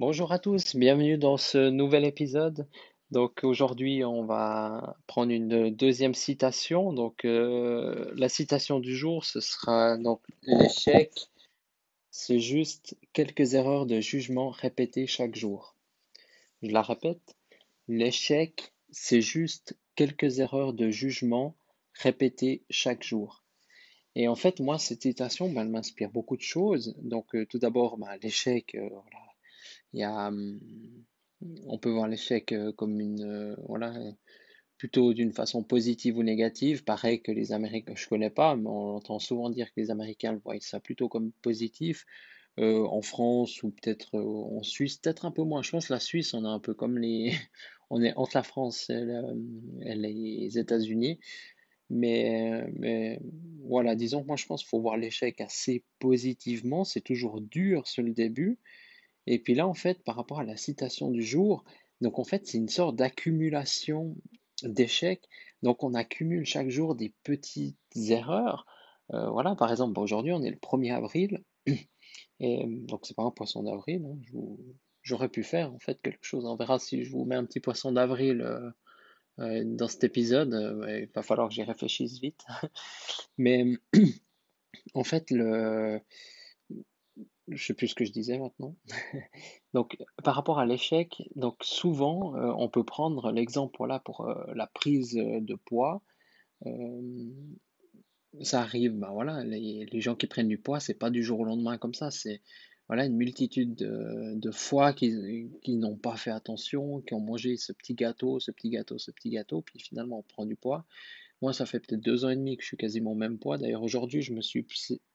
Bonjour à tous, bienvenue dans ce nouvel épisode. Donc aujourd'hui, on va prendre une deuxième citation. Donc euh, la citation du jour, ce sera donc l'échec c'est juste quelques erreurs de jugement répétées chaque jour. Je la répète, l'échec, c'est juste quelques erreurs de jugement répétées chaque jour. Et en fait, moi, cette citation, ben, elle m'inspire beaucoup de choses. Donc, euh, tout d'abord, ben, l'échec, euh, il y a, hum, on peut voir l'échec euh, comme une, voilà, plutôt d'une façon positive ou négative. Pareil que les Américains, je connais pas, mais on entend souvent dire que les Américains voient ça plutôt comme positif. Euh, en France ou peut-être euh, en Suisse, peut-être un peu moins. Je pense que la Suisse, on est un peu comme les. On est entre la France et, les États-Unis. Mais, mais voilà, disons que moi je pense qu'il faut voir l'échec assez positivement. C'est toujours dur sur le début. Et puis là, en fait, par rapport à la citation du jour, donc en fait, c'est une sorte d'accumulation d'échecs. Donc on accumule chaque jour des petites erreurs. Euh, voilà, par exemple, aujourd'hui on est le 1er avril, et donc c'est pas un poisson d'avril. Hein, j'aurais pu faire en fait quelque chose. On verra si je vous mets un petit poisson d'avril euh, euh, dans cet épisode. il va falloir que j'y réfléchisse vite. Mais en fait, le, je sais plus ce que je disais maintenant. donc, par rapport à l'échec, donc souvent, euh, on peut prendre l'exemple voilà, pour euh, la prise de poids. Euh, ça arrive, ben voilà, les, gens qui prennent du poids, c'est pas du jour au lendemain comme ça. C'est voilà, une multitude de, fois qui, qui n'ont pas fait attention, qui ont mangé ce petit gâteau, ce petit gâteau, ce petit gâteau, puis finalement on prend du poids. Moi, ça fait peut-être deux ans et demi que je suis quasiment au même poids. D'ailleurs, aujourd'hui, je me suis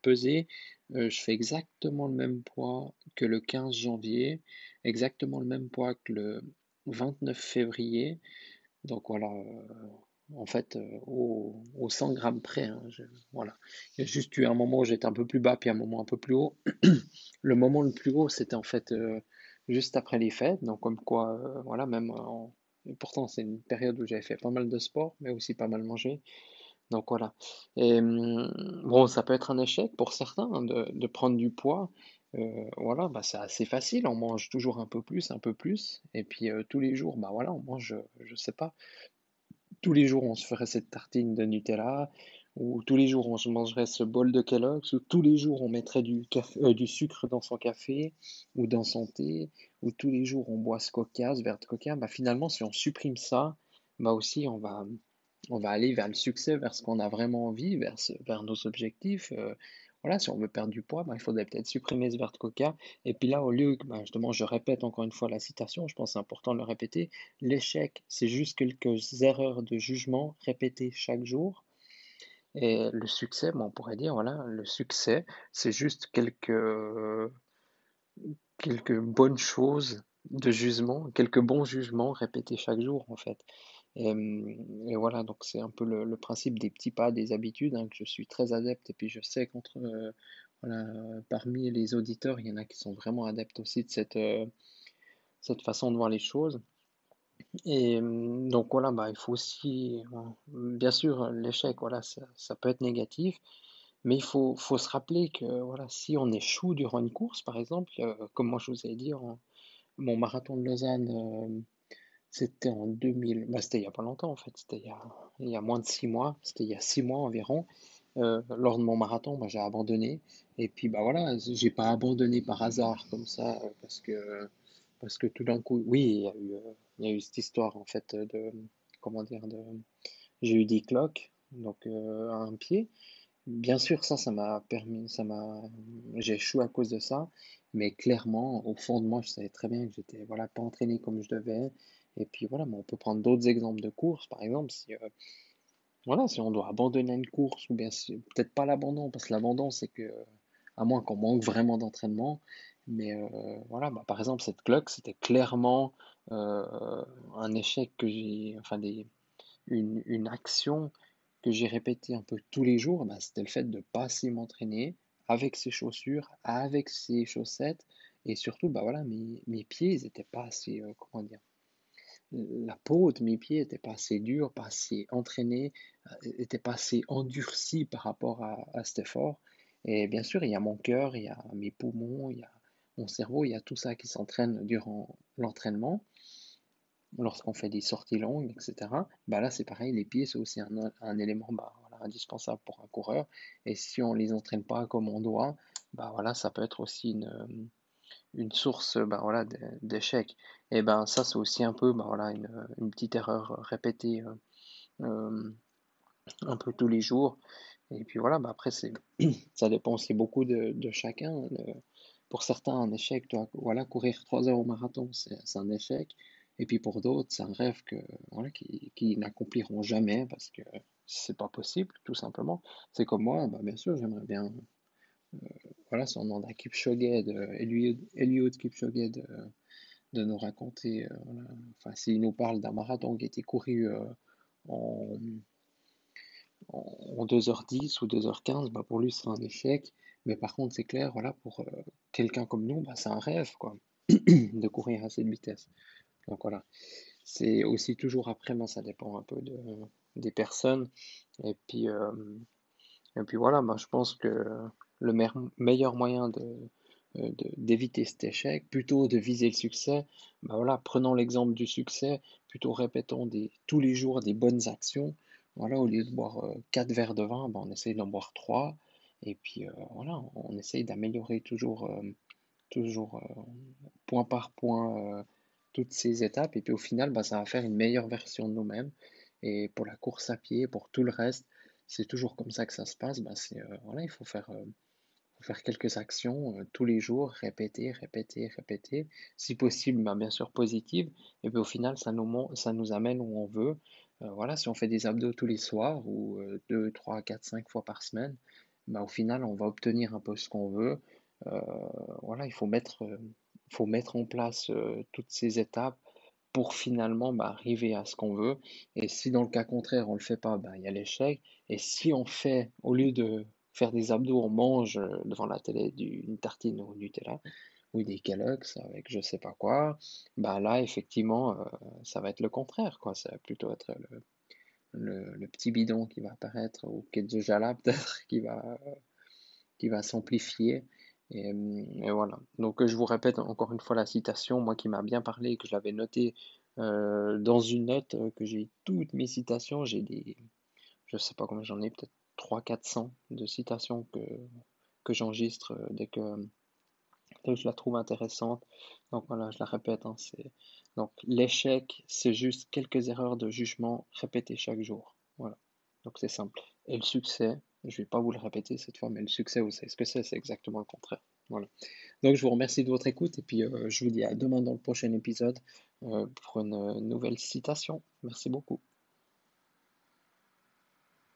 pesé. Euh, je fais exactement le même poids que le 15 janvier, exactement le même poids que le 29 février. Donc voilà, euh, en fait, euh, au, 100 grammes près. Hein, voilà. Il y a juste eu un moment où j'étais un peu plus bas, puis un moment un peu plus haut. le moment le plus haut, c'était en fait juste après les fêtes. Donc comme quoi, voilà, même en pourtant, c'est une période où j'avais fait pas mal de sport, mais aussi pas mal mangé. Donc voilà. Et hum, bon, ça peut être un échec pour certains hein, de, prendre du poids. Euh, voilà, bah, c'est assez facile. On mange toujours un peu plus, un peu plus. Et puis euh, tous les jours, bah voilà, on mange, je sais pas. Tous les jours, on se ferait cette tartine de Nutella ou tous les jours on mangerait ce bol de Kellogg's, ou tous les jours on mettrait du, euh, du sucre dans son café ou dans son thé, ou tous les jours on boit ce coca, ce verre de coca, bah finalement si on supprime ça, bah aussi on va, on va aller vers le succès, vers ce qu'on a vraiment envie, vers, vers nos objectifs. Euh, voilà, si on veut perdre du poids, bah, il faudrait peut-être supprimer ce verre de coca. Et puis là, au lieu, bah, justement, je répète encore une fois la citation, je pense c'est important de le répéter, l'échec, c'est juste quelques erreurs de jugement répétées chaque jour et le succès, on pourrait dire, voilà, le succès, c'est juste quelques, quelques bonnes choses de jugement, quelques bons jugements répétés chaque jour, en fait. Et, et voilà, donc c'est un peu le, principe des petits pas, des habitudes, hein, que je suis très adepte. Et puis je sais qu'entre, euh, voilà, parmi les auditeurs, il y en a qui sont vraiment adeptes aussi de euh, cette façon de voir les choses. Et mmh, donc voilà, bah, il faut aussi, bien sûr, l'échec, voilà, ça, ça peut être négatif, mais il faut, faut se rappeler que voilà, si on échoue durant une course, par exemple, comme moi je vous ai dit, mon marathon de Lausanne, euh, c'était en 2000, bah, c'était il y a pas longtemps en fait, c'était il y a, il y a moins de six mois, c'était il y a six mois environ. Euh, lors de mon marathon, bah, j'ai abandonné. Et puis bah voilà, j'ai pas abandonné par hasard comme ça, parce que parce que tout d'un coup, oui, il y a eu, euh, il y a eu cette histoire en fait de, comment dire, de, j'ai eu des cloques, donc euh, un pied. Bien sûr, ça, ça m'a permis, ça m'a, j'ai échoué à cause de ça, mais clairement, au fond de moi, je savais très bien que j'étais, voilà, pas entraîné comme je devais. Et puis voilà, on peut prendre d'autres exemples de courses, par exemple, si, euh, voilà, si on doit abandonner une course, ou bien peut-être pas l'abandon, parce que l'abandon, c'est que, à moins qu'on manque vraiment d'entraînement, Mais euh, voilà, bah, par exemple, cette cloque, c'était clairement euh, un échec que j'ai, enfin une, une action que j'ai répétée un peu tous les jours, bah, c'était le fait de pas assez m'entraîner avec ces chaussures, avec ces chaussettes, et surtout, bah voilà, mes, mes pieds, ils étaient pas assez, euh, comment dire, la peau de mes pieds n'était pas assez dure, pas assez entraînée, n'était pas assez endurcie par rapport à, à cet effort. Et bien sûr, il y a mon cœur, il y a mes poumons, il y a mon cerveau, il y a tout ça qui s'entraîne durant l'entraînement, lorsqu'on fait des sorties longues, etc. Bah là, c'est pareil, les pieds, c'est aussi un, élément bah, voilà, indispensable pour un coureur. Et si on ne les entraîne pas comme on doit, bah voilà, ça peut être aussi une, une source bah, voilà, d'échec. Et ben ça, c'est aussi un peu bah, voilà, une, une petite erreur répétée euh, euh, un peu tous les jours. Et puis voilà, bah après, c'est, ça dépend aussi beaucoup de, de chacun. Pour certains, un échec, voilà, courir 3 heures au marathon, c'est, un échec. Et puis pour d'autres, c'est un rêve que, voilà, qui, qui n'accompliront jamais parce que c'est pas possible, tout simplement. C'est comme moi, bah, bien sûr, j'aimerais bien euh, voilà, son nom Kipchoge, de Eliud Kipchoge de, de nous raconter, euh, enfin, s'il nous parle d'un marathon qui a été couru euh, en, en 2h10 ou 2h15, bah pour lui c'est un échec. Mais par contre, c'est clair, voilà, pour quelqu'un comme nous, bah, c'est un rêve, quoi, de courir à cette vitesse. Donc voilà. C'est aussi toujours après, mais ça dépend un peu de, des personnes. Et puis, et puis voilà, bah, je pense que le meilleur moyen euh, de, d'éviter cet échec, plutôt de viser le succès, ben voilà, prenons l'exemple du succès, plutôt répétons tous les jours des bonnes actions. Voilà, au lieu de boire 4 euh, verres de vin, on essaye d'en boire 3. Et puis euh, voilà, on essaye d'améliorer toujours, toujours point par point toutes ces étapes. Et puis au final, ben, ça va faire une meilleure version de nous-mêmes. Et pour la course à pied, pour tout le reste, c'est toujours comme ça que ça se passe. C'est, voilà, il faut faire faire quelques actions euh, tous les jours, répéter, répéter, répéter, si possible, ben, bien sûr positive, et puis au final, ça nous, ça nous amène où on veut. Euh, voilà, si on fait des abdos tous les soirs, ou 2, 3, 4, 5 fois par semaine, ben, au final, on va obtenir un peu ce qu'on veut. Euh, voilà, il faut mettre, faut mettre en place toutes ces étapes pour finalement ben, arriver à ce qu'on veut. Et si dans le cas contraire, on ne le fait pas, ben, il y a l'échec. Et si on fait, au lieu de faire des abdos, on mange euh, devant la télé une tartine au Nutella ou des Kellogg's avec je sais pas quoi, bah là effectivement euh, ça va être le contraire quoi, ça va plutôt être le, le, petit bidon qui va apparaître ou qui peut-être qui va qui va s'amplifier et, voilà. Donc je vous répète encore une fois la citation, moi qui m'a bien parlé, que je l'avais noté euh, dans une note, que j'ai toutes mes citations, j'ai des, je sais pas combien j'en ai, peut-être 300-400 de citations que, que j'enregistre euh, dès que, je la trouve intéressante. Donc voilà, je la répète. Hein, donc l'échec, c'est juste quelques erreurs de jugement répétées chaque jour. Voilà. Donc c'est simple. Et le succès, je ne vais pas vous le répéter cette fois, mais le succès, vous savez ce que c'est, c'est exactement le contraire. Voilà. Donc je vous remercie de votre écoute et puis euh, je vous dis à demain dans le prochain épisode euh, pour une nouvelle citation. Merci beaucoup.